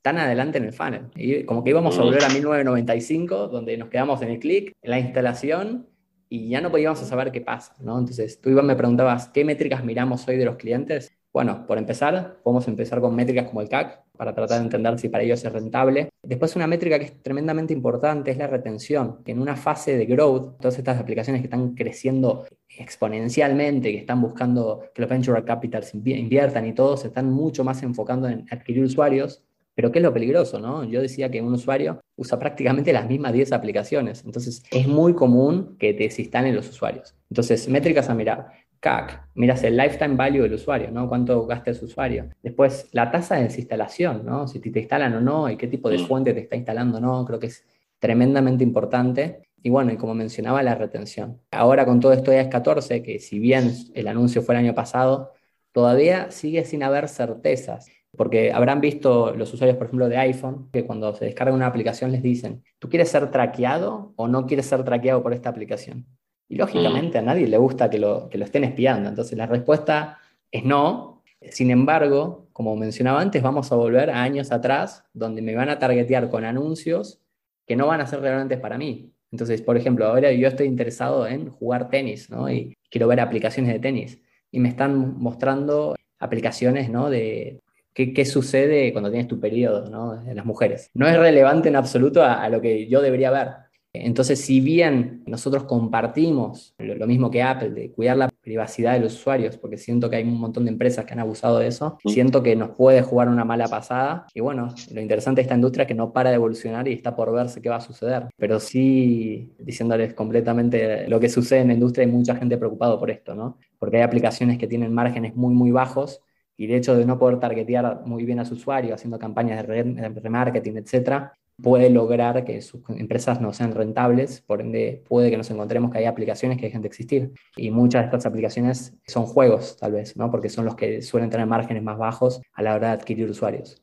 tan adelante en el funnel. Y como que íbamos a volver a 1995, donde nos quedamos en el clic, en la instalación y ya no podíamos saber qué pasa, ¿no? Entonces, tú, Iván, me preguntabas, ¿qué métricas miramos hoy de los clientes? Bueno, por empezar, podemos empezar con métricas como el CAC para tratar de entender si para ellos es rentable. Después, una métrica que es tremendamente importante es la retención, en una fase de growth, todas estas aplicaciones que están creciendo exponencialmente, que están buscando que los venture capitals inviertan y todo, se están mucho más enfocando en adquirir usuarios pero ¿qué es lo peligroso? ¿no? Yo decía que un usuario usa prácticamente las mismas 10 aplicaciones. Entonces, es muy común que te desinstalen los usuarios. Entonces, métricas a mirar. CAC, miras el lifetime value del usuario, ¿no? Cuánto gasta ese usuario. Después, la tasa de desinstalación, ¿no? Si te, instalan o no y qué tipo de mm. fuente te está instalando o no, creo que es tremendamente importante. Y bueno, y como mencionaba, la retención. Ahora con todo esto de es 14, que si bien el anuncio fue el año pasado, todavía sigue sin haber certezas. Porque habrán visto los usuarios, por ejemplo, de iPhone, que cuando se descarga una aplicación les dicen, ¿tú quieres ser traqueado o no quieres ser traqueado por esta aplicación? Y lógicamente a nadie le gusta que lo, que lo estén espiando. Entonces la respuesta es no. Sin embargo, como mencionaba antes, vamos a volver a años atrás, donde me van a targetear con anuncios que no van a ser relevantes para mí. Entonces, por ejemplo, ahora yo estoy interesado en jugar tenis, ¿no? Y quiero ver aplicaciones de tenis. Y me están mostrando aplicaciones, ¿no? De ¿Qué, sucede cuando tienes tu periodo ¿no? en las mujeres? No es relevante en absoluto a, lo que yo debería ver. Entonces, si bien nosotros compartimos lo, mismo que Apple, de cuidar la privacidad de los usuarios, porque siento que hay un montón de empresas que han abusado de eso, siento que nos puede jugar una mala pasada. Y bueno, lo interesante de esta industria es que no para de evolucionar y está por verse qué va a suceder. Pero sí, diciéndoles completamente lo que sucede en la industria, hay mucha gente preocupada por esto, ¿no? Porque hay aplicaciones que tienen márgenes muy, muy bajos y de hecho de no poder targetear muy bien a su usuario haciendo campañas de remarketing, etcétera, puede lograr que sus empresas no sean rentables, por ende puede que nos encontremos que hay aplicaciones que dejen de existir. Y muchas de estas aplicaciones son juegos, tal vez, ¿no? porque son los que suelen tener márgenes más bajos a la hora de adquirir usuarios.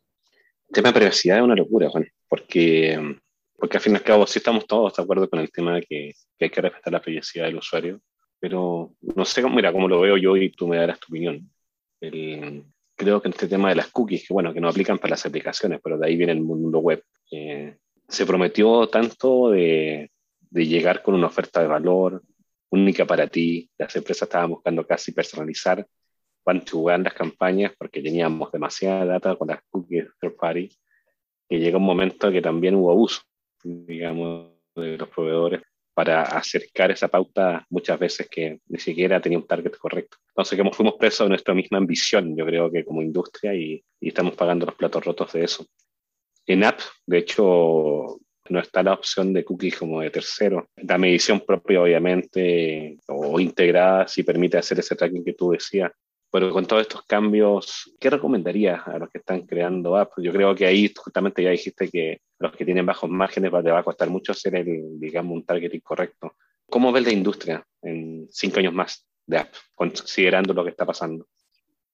El tema de privacidad es una locura, Juan, porque, porque al fin y al cabo sí estamos todos de acuerdo con el tema de que, que hay que respetar la privacidad del usuario, pero no sé, mira, cómo lo veo yo y tú me darás tu opinión el, creo que este tema de las cookies, que bueno, que no aplican para las aplicaciones, pero de ahí viene el mundo web, eh, se prometió tanto de, de, llegar con una oferta de valor única para ti, las empresas estaban buscando casi personalizar cuánto las campañas porque teníamos demasiada data con las cookies third party, que llega un momento que también hubo abuso, digamos, de los proveedores para acercar esa pauta muchas veces que ni siquiera tenía un target correcto. Entonces, que fuimos presos de nuestra misma ambición, yo creo que como industria, y, estamos pagando los platos rotos de eso. En app, de hecho, no está la opción de cookies como de tercero. La medición propia, obviamente, o integrada, si permite hacer ese tracking que tú decías. Pero con todos estos cambios, ¿qué recomendarías a los que están creando apps? Yo creo que ahí justamente ya dijiste que los que tienen bajos márgenes les va a costar mucho hacer el, digamos, un targeting correcto. ¿Cómo ves la industria en cinco años más de apps, considerando lo que está pasando?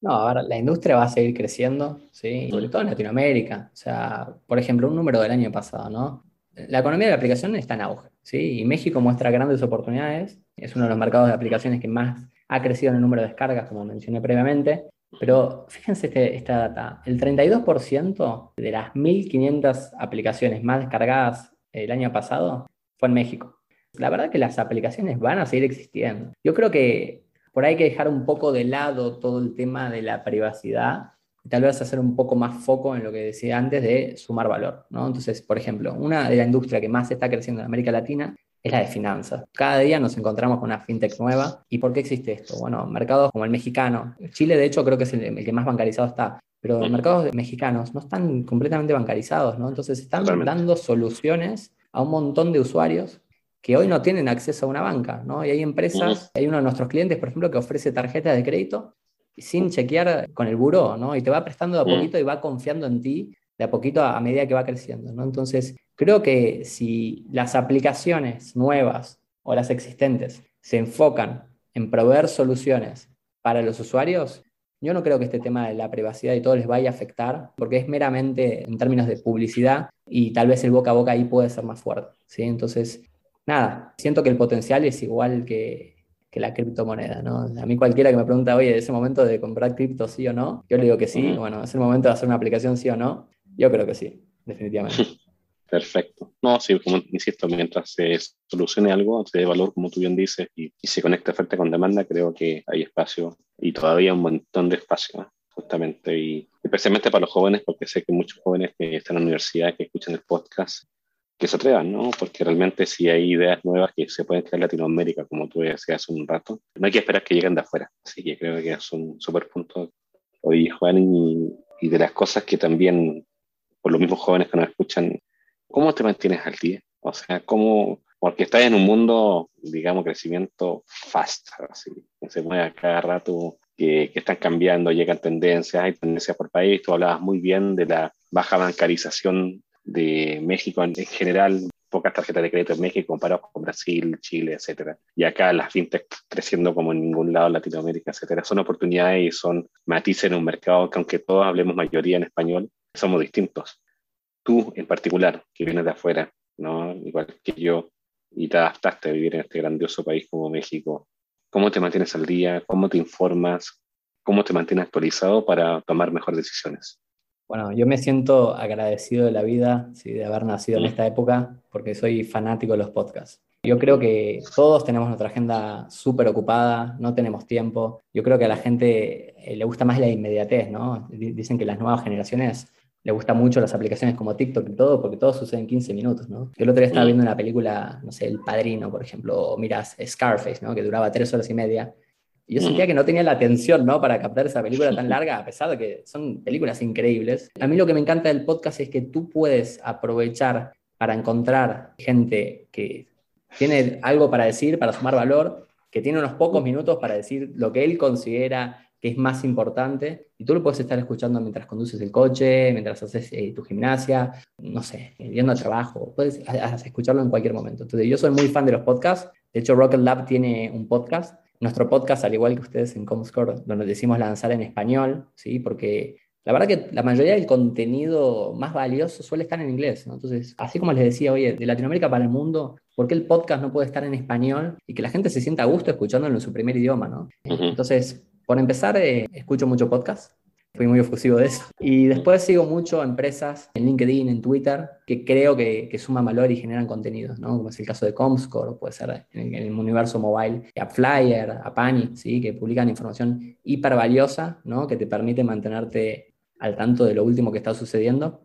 No, ahora la industria va a seguir creciendo, ¿sí? sobre todo en Latinoamérica. O sea, por ejemplo, un número del año pasado, ¿no? La economía de la aplicación está en auge, ¿sí? Y México muestra grandes oportunidades. Es uno de los mercados de aplicaciones que más ha crecido en el número de descargas, como mencioné previamente. Pero fíjense este, esta data, el 32% de las 1.500 aplicaciones más descargadas el año pasado fue en México. La verdad que las aplicaciones van a seguir existiendo. Yo creo que por ahí hay que dejar un poco de lado todo el tema de la privacidad y tal vez hacer un poco más foco en lo que decía antes de sumar valor. ¿no? Entonces, por ejemplo, una de la industria que más está creciendo en América Latina es la de finanzas. Cada día nos encontramos con una fintech nueva. ¿Y por qué existe esto? Bueno, mercados como el mexicano. Chile, de hecho, creo que es el, que más bancarizado está. Pero los mercados mexicanos no están completamente bancarizados, ¿no? Entonces están dando soluciones a un montón de usuarios que hoy no tienen acceso a una banca, ¿no? Y hay empresas, hay uno de nuestros clientes, por ejemplo, que ofrece tarjetas de crédito sin chequear con el buró, ¿no? Y te va prestando de a poquito y va confiando en ti de a poquito a, medida que va creciendo, ¿no? Entonces, creo que si las aplicaciones nuevas o las existentes se enfocan en proveer soluciones para los usuarios, yo no creo que este tema de la privacidad y todo les vaya a afectar, porque es meramente en términos de publicidad y tal vez el boca a boca ahí puede ser más fuerte. ¿sí? Entonces, nada, siento que el potencial es igual que, que la criptomoneda. ¿no? A mí cualquiera que me pregunta, oye, ¿es el momento de comprar cripto sí o no? Yo le digo que sí. Bueno, ¿es el momento de hacer una aplicación sí o no? Yo creo que sí, definitivamente. Perfecto. No, sí, como insisto, mientras se solucione algo, se dé valor, como tú bien dices, y, se conecte oferta con demanda, creo que hay espacio y todavía un montón de espacio, justamente, y especialmente para los jóvenes, porque sé que muchos jóvenes que están en la universidad, que escuchan el podcast, que se atrevan, ¿no? Porque realmente si hay ideas nuevas que se pueden crear en Latinoamérica, como tú decías hace un rato, no hay que esperar que lleguen de afuera. Así que creo que es un súper punto hoy, Juan, y, y de las cosas que también por los mismos jóvenes que nos escuchan, ¿cómo te mantienes al día? O sea, ¿cómo? Porque estás en un mundo, digamos, crecimiento fast, así, que se mueve a cada rato, que, que, están cambiando, llegan tendencias, hay tendencias por país. Tú hablabas muy bien de la baja bancarización de México en, general, pocas tarjetas de crédito en México comparados con Brasil, Chile, etcétera. Y acá las fintech creciendo como en ningún lado en Latinoamérica, etcétera. Son oportunidades y son matices en un mercado que aunque todos hablemos mayoría en español, somos distintos. Tú en particular, que vienes de afuera, ¿no? igual que yo, y te adaptaste a vivir en este grandioso país como México, ¿cómo te mantienes al día? ¿Cómo te informas? ¿Cómo te mantienes actualizado para tomar mejores decisiones? Bueno, yo me siento agradecido de la vida, ¿sí? de haber nacido en esta época, porque soy fanático de los podcasts. Yo creo que todos tenemos nuestra agenda súper ocupada, no tenemos tiempo. Yo creo que a la gente eh, le gusta más la inmediatez, ¿no? Dicen que las nuevas generaciones le gusta mucho las aplicaciones como TikTok y todo, porque todo sucede en 15 minutos, ¿no? El otro día estaba mm. viendo una película, no sé, El Padrino, por ejemplo, o miras Scarface, ¿no? Que duraba tres horas y media. Y yo mm. sentía que no tenía la atención, ¿no? Para captar esa película tan larga, a pesar de que son películas increíbles. A mí lo que me encanta del podcast es que tú puedes aprovechar para encontrar gente que tiene algo para decir, para sumar valor, que tiene unos pocos minutos para decir lo que él considera que es más importante, y tú lo puedes estar escuchando mientras conduces el coche, mientras haces eh, tu gimnasia, no sé, yendo al trabajo, puedes escucharlo en cualquier momento. Entonces, yo soy muy fan de los podcasts, de hecho, Rocket Lab tiene un podcast, nuestro podcast, al igual que ustedes en Comscore, donde decimos lanzar en español, ¿sí? porque la verdad que la mayoría del contenido más valioso suele estar en inglés. Entonces, así como les decía, oye, de Latinoamérica para el mundo, ¿por qué el podcast no puede estar en español y que la gente se sienta a gusto escuchándolo en su primer idioma? ¿no? Entonces, por empezar, eh, escucho mucho podcast. Fui muy efusivo de eso. Y después sigo mucho empresas en LinkedIn, en Twitter, que creo que, que suman valor y generan contenidos, ¿no? Como es el caso de Comscore, puede ser en el, universo mobile, AppFlyer, Apani, ¿sí? Que publican información hiper valiosa, ¿no? Que te permite mantenerte al tanto de lo último que está sucediendo.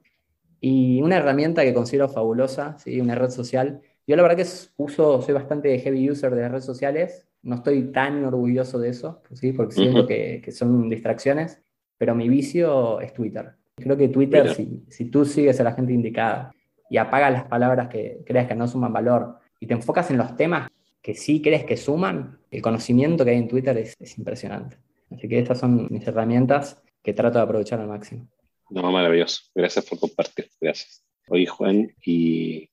Y una herramienta que considero fabulosa, ¿sí? Una red social. Yo la verdad que uso, soy bastante heavy user de las redes sociales, no estoy tan orgulloso de eso, ¿sí? porque siento que, que, son distracciones, pero mi vicio es Twitter. Creo que Twitter, Si, si, tú sigues a la gente indicada y apagas las palabras que creas que no suman valor y te enfocas en los temas que sí crees que suman, el conocimiento que hay en Twitter es, es impresionante. Así que estas son mis herramientas que trato de aprovechar al máximo. No, maravilloso. Gracias por compartir. Gracias. Oye, Juan, ¿y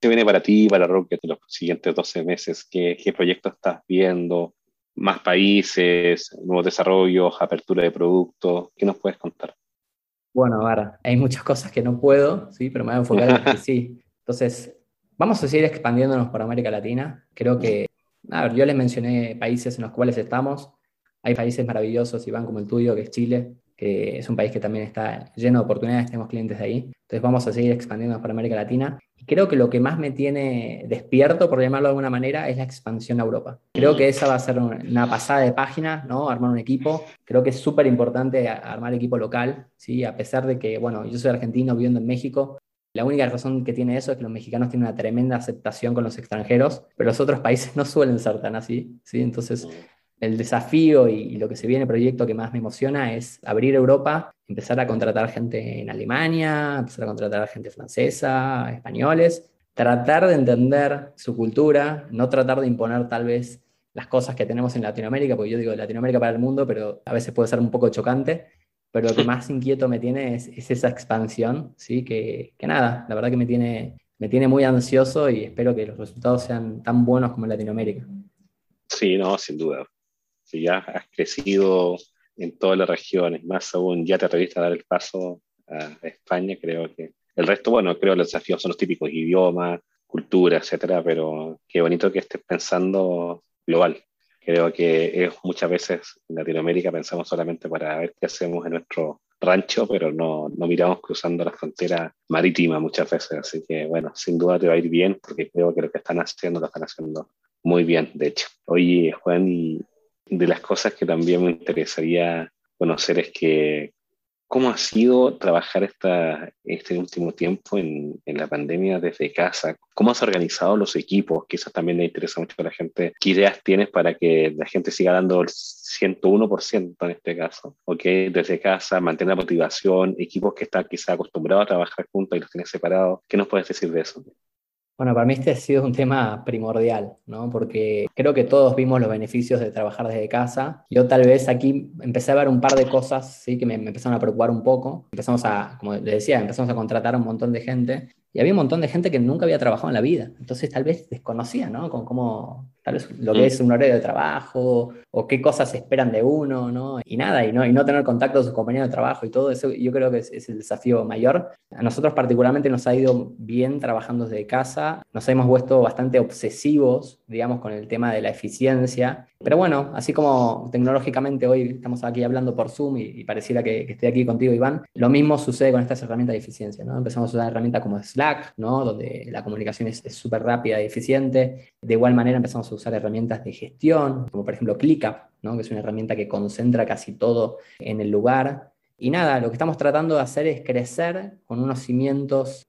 qué viene para ti, para Rocket los siguientes 12 meses? ¿Qué, qué proyectos estás viendo? más países, nuevos desarrollos, apertura de productos. ¿Qué nos puedes contar? Bueno, ahora, hay muchas cosas que no puedo, ¿sí? pero me voy a enfocar en que sí. Entonces, vamos a seguir expandiéndonos por América Latina. Creo que, a ver, yo les mencioné países en los cuales estamos. Hay países maravillosos, Iván, como el tuyo, que es Chile, que es un país que también está lleno de oportunidades, tenemos clientes de ahí. Entonces vamos a seguir expandiéndonos por América Latina creo que lo que más me tiene despierto, por llamarlo de alguna manera, es la expansión a Europa. Creo que esa va a ser una pasada de página, ¿no? Armar un equipo. Creo que es súper importante armar equipo local, ¿sí? A pesar de que, bueno, yo soy argentino viviendo en México. La única razón que tiene eso es que los mexicanos tienen una tremenda aceptación con los extranjeros, pero los otros países no suelen ser tan así, ¿sí? Entonces, el desafío y, lo que se viene, el proyecto que más me emociona es abrir Europa, empezar a contratar gente en Alemania, empezar a contratar gente francesa, españoles, tratar de entender su cultura, no tratar de imponer tal vez las cosas que tenemos en Latinoamérica, porque yo digo Latinoamérica para el mundo, pero a veces puede ser un poco chocante, pero lo que más inquieto me tiene es, esa expansión, ¿sí? Que, que, nada, la verdad que me tiene, me tiene muy ansioso y espero que los resultados sean tan buenos como en Latinoamérica. Sí, no, sin duda si ya has crecido en todas las regiones, más aún ya te atreviste a dar el paso a España, creo que el resto, bueno, creo los desafíos son los típicos idiomas, cultura, etcétera, pero qué bonito que estés pensando global. Creo que es, muchas veces en Latinoamérica pensamos solamente para ver qué hacemos en nuestro rancho, pero no, no miramos cruzando la frontera marítima muchas veces. Así que, bueno, sin duda te va a ir bien, porque creo que lo que están haciendo lo están haciendo muy bien, de hecho. Oye, Juan, y de las cosas que también me interesaría conocer es que cómo ha sido trabajar este último tiempo en, en, la pandemia desde casa, cómo has organizado los equipos, quizás también le interesa mucho a la gente, qué ideas tienes para que la gente siga dando el 101% en este caso, ¿ok? Desde casa, mantener la motivación, equipos que están quizás acostumbrados a trabajar juntos y los tienes separados, ¿qué nos puedes decir de eso? Bueno, para mí este ha sido un tema primordial, ¿no? Porque creo que todos vimos los beneficios de trabajar desde casa. Yo tal vez aquí empecé a ver un par de cosas, ¿sí? Que me, me empezaron a preocupar un poco. Empezamos a, como les decía, empezamos a contratar a un montón de gente y había un montón de gente que nunca había trabajado en la vida. Entonces tal vez desconocía, ¿no? Con cómo, tal vez lo que mm. es un horario de trabajo o qué cosas esperan de uno, ¿no? Y nada, y no, y no tener contacto con sus compañeros de trabajo y todo eso, yo creo que es, el desafío mayor. A nosotros particularmente nos ha ido bien trabajando desde casa, nos hemos vuelto bastante obsesivos, digamos, con el tema de la eficiencia. Pero bueno, así como tecnológicamente hoy estamos aquí hablando por Zoom y, pareciera que, que, estoy aquí contigo, Iván, lo mismo sucede con estas herramientas de eficiencia, ¿no? Empezamos a usar herramientas como Slack, ¿no? Donde la comunicación es súper rápida y eficiente. De igual manera empezamos a usar herramientas de gestión, como por ejemplo ClickUp, ¿no? que es una herramienta que concentra casi todo en el lugar. Y nada, lo que estamos tratando de hacer es crecer con unos cimientos,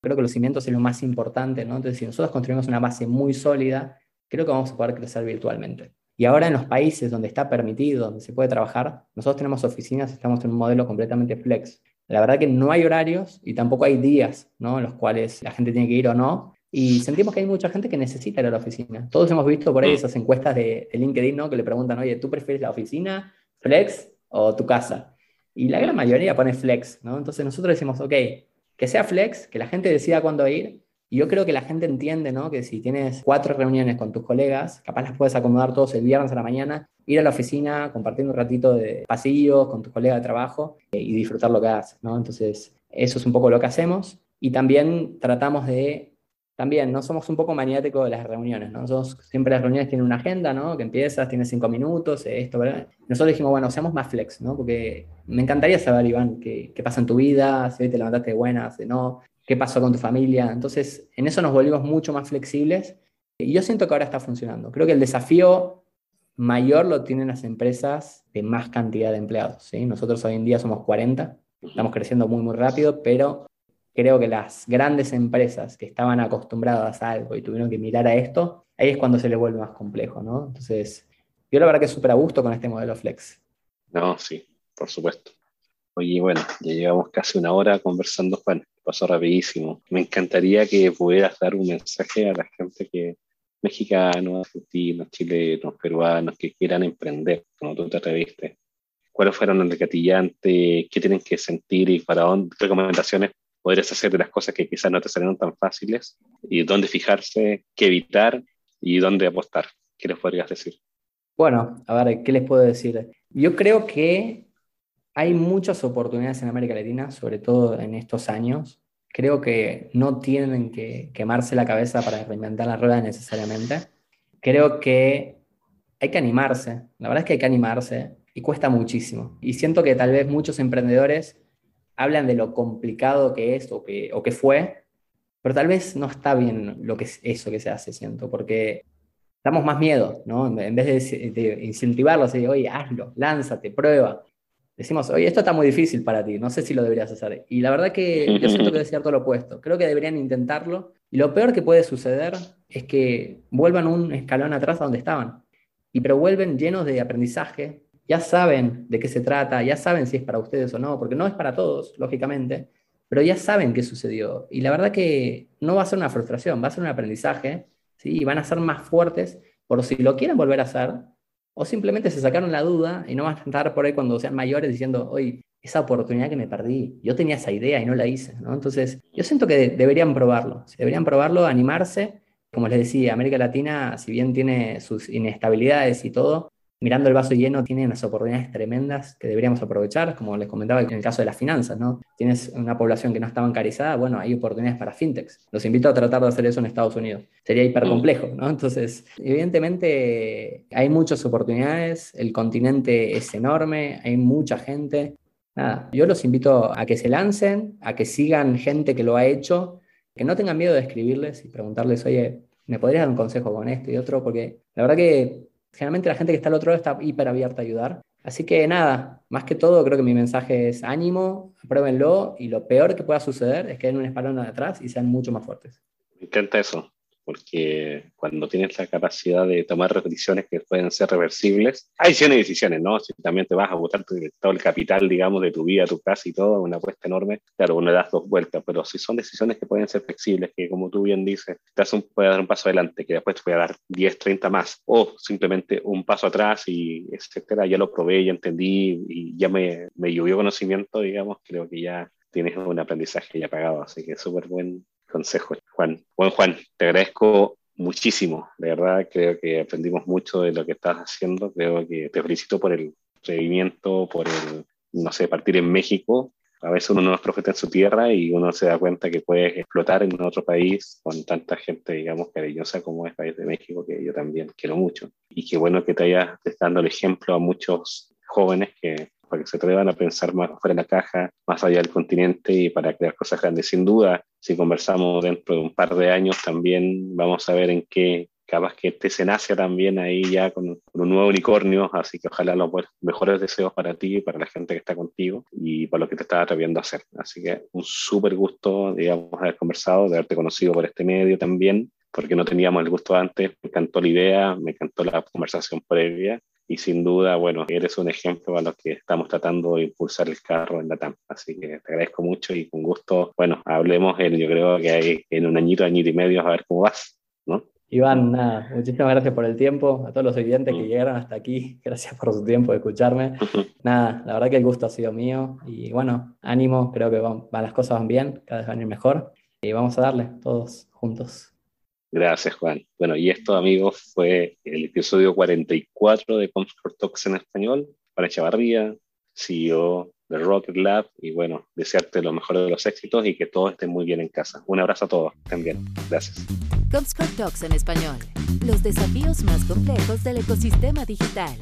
creo que los cimientos es lo más importante, ¿no? Entonces, si nosotros construimos una base muy sólida, creo que vamos a poder crecer virtualmente. Y ahora en los países donde está permitido, donde se puede trabajar, nosotros tenemos oficinas, estamos en un modelo completamente flex. La verdad que no hay horarios y tampoco hay días ¿no? en los cuales la gente tiene que ir o no, y sentimos que hay mucha gente que necesita ir a la oficina. Todos hemos visto por ahí esas encuestas de, LinkedIn, ¿no? Que le preguntan, oye, ¿tú prefieres la oficina, flex o tu casa? Y la gran mayoría pone flex, ¿no? Entonces nosotros decimos, ok, que sea flex, que la gente decida cuándo ir. Y yo creo que la gente entiende, ¿no? Que si tienes cuatro reuniones con tus colegas, capaz las puedes acomodar todos el viernes a la mañana, ir a la oficina, compartir un ratito de pasillo con tus colegas de trabajo eh, y disfrutar lo que haces, ¿no? Entonces, eso es un poco lo que hacemos. Y también tratamos de también, ¿no? Somos un poco maniáticos de las reuniones, ¿no? siempre las reuniones tienen una agenda, ¿no? Que empiezas, tienes cinco minutos, esto, ¿verdad? Nosotros dijimos, bueno, seamos más flex, ¿no? Porque me encantaría saber, Iván, qué, qué pasa en tu vida, si hoy te levantaste de buenas, si no, qué pasó con tu familia. Entonces, en eso nos volvimos mucho más flexibles y yo siento que ahora está funcionando. Creo que el desafío mayor lo tienen las empresas de más cantidad de empleados. Nosotros hoy en día somos 40, estamos creciendo muy, muy rápido, pero creo que las grandes empresas que estaban acostumbradas a algo y tuvieron que mirar a esto, ahí es cuando se les vuelve más complejo, ¿no? Entonces, yo la verdad que súper a gusto con este modelo Flex. No, sí, por supuesto. Oye, bueno, ya llevamos casi una hora conversando, Juan, pasó rapidísimo. Me encantaría que pudieras dar un mensaje a la gente que mexicanos, argentinos, chilenos, peruanos que quieran emprender, como tú te atreviste. ¿Cuáles fueron los gatillantes? ¿Qué tienen que sentir y para dónde? recomendaciones podrías hacer de las cosas que quizás no te salieron tan fáciles y dónde fijarse, qué evitar y dónde apostar. ¿Qué les podrías decir? Bueno, a ver, ¿qué les puedo decir? Yo creo que hay muchas oportunidades en América Latina, sobre todo en estos años. Creo que no tienen que quemarse la cabeza para reinventar la rueda necesariamente. Creo que hay que animarse. La verdad es que hay que animarse y cuesta muchísimo. Y siento que tal vez muchos emprendedores hablan de lo complicado que es o que, o que fue, pero tal vez no está bien lo que es eso que se hace, siento, porque damos más miedo, ¿no? En vez de, de incentivarlos, de, oye, hazlo, lánzate, prueba. Decimos, oye, esto está muy difícil para ti, no sé si lo deberías hacer. Y la verdad que yo siento que es cierto lo opuesto. Creo que deberían intentarlo. Y lo peor que puede suceder es que vuelvan un escalón atrás a donde estaban. Y pero vuelven llenos de aprendizaje, ya saben de qué se trata, ya saben si es para ustedes o no, porque no es para todos, lógicamente, pero ya saben qué sucedió. Y la verdad que no va a ser una frustración, va a ser un aprendizaje, ¿sí? y van a ser más fuertes por si lo quieren volver a hacer, o simplemente se sacaron la duda y no van a estar por ahí cuando sean mayores diciendo, oye, esa oportunidad que me perdí, yo tenía esa idea y no la hice. ¿no? Entonces, yo siento que deberían probarlo, deberían probarlo, animarse. Como les decía, América Latina, si bien tiene sus inestabilidades y todo, mirando el vaso lleno, tiene unas oportunidades tremendas que deberíamos aprovechar, como les comentaba en el caso de las finanzas, ¿no? Tienes una población que no está bancarizada, bueno, hay oportunidades para fintechs. Los invito a tratar de hacer eso en Estados Unidos. Sería hiper complejo, ¿no? Entonces, evidentemente hay muchas oportunidades, el continente es enorme, hay mucha gente. Nada, yo los invito a que se lancen, a que sigan gente que lo ha hecho, que no tengan miedo de escribirles y preguntarles, oye, ¿me podrías dar un consejo con esto y otro? Porque la verdad que generalmente la gente que está al otro lado está hiper abierta a ayudar. Así que nada, más que todo creo que mi mensaje es ánimo, apruébenlo y lo peor que pueda suceder es que den un espalón atrás y sean mucho más fuertes. Me encanta eso porque cuando tienes la capacidad de tomar decisiones que pueden ser reversibles, hay decisiones decisiones, ¿no? Si también te vas a botar todo el capital, digamos, de tu vida, tu casa y todo, una apuesta enorme, claro, uno das dos vueltas, pero si son decisiones que pueden ser flexibles, que como tú bien dices, te un, puede dar un paso adelante, que después te puede dar 10, 30 más, o simplemente un paso atrás y etcétera, ya lo probé, ya entendí y ya me, me llovió conocimiento, digamos, creo que ya tienes un aprendizaje ya pagado, así que súper buen, consejo, Juan. Buen Juan, te agradezco muchísimo, de verdad, creo que aprendimos mucho de lo que estás haciendo, creo que te felicito por el seguimiento, por el, no sé, partir en México. A veces uno no es profeta en su tierra y uno se da cuenta que puedes explotar en otro país con tanta gente, digamos, cariñosa como es el país de México, que yo también quiero mucho. Y qué bueno que te hayas dando el ejemplo a muchos jóvenes que para que se atrevan a pensar más fuera de la caja, más allá del continente y para crear cosas grandes. Sin duda, si conversamos dentro de un par de años también vamos a ver en qué capaz que este se nace también ahí ya con, un nuevo unicornio, así que ojalá los mejores deseos para ti y para la gente que está contigo y para lo que te estás atreviendo a hacer. Así que un súper gusto, digamos, haber conversado, de haberte conocido por este medio también, porque no teníamos el gusto antes, me encantó la idea, me encantó la conversación previa y sin duda, bueno, eres un ejemplo a los que estamos tratando de impulsar el carro en la TAM. Así que te agradezco mucho y con gusto, bueno, hablemos en, yo creo que hay en un añito, añito y medio, a ver cómo vas, ¿no? Iván, nada, muchísimas gracias por el tiempo, a todos los oyentes que mm. llegaron hasta aquí, gracias por su tiempo de escucharme. Nada, la verdad que el gusto ha sido mío y bueno, ánimo, creo que van, las cosas van bien, cada vez van a ir mejor y vamos a darle todos juntos. Gracias, Juan. Bueno, y esto, amigos, fue el episodio 44 de Comfort Talks en español. Para Chavarría, CEO de Rocket Lab y bueno, desearte lo mejor de los éxitos y que todos estén muy bien en casa. Un abrazo a todos, estén bien. Gracias. Comscore Talks en español. Los desafíos más complejos del ecosistema digital.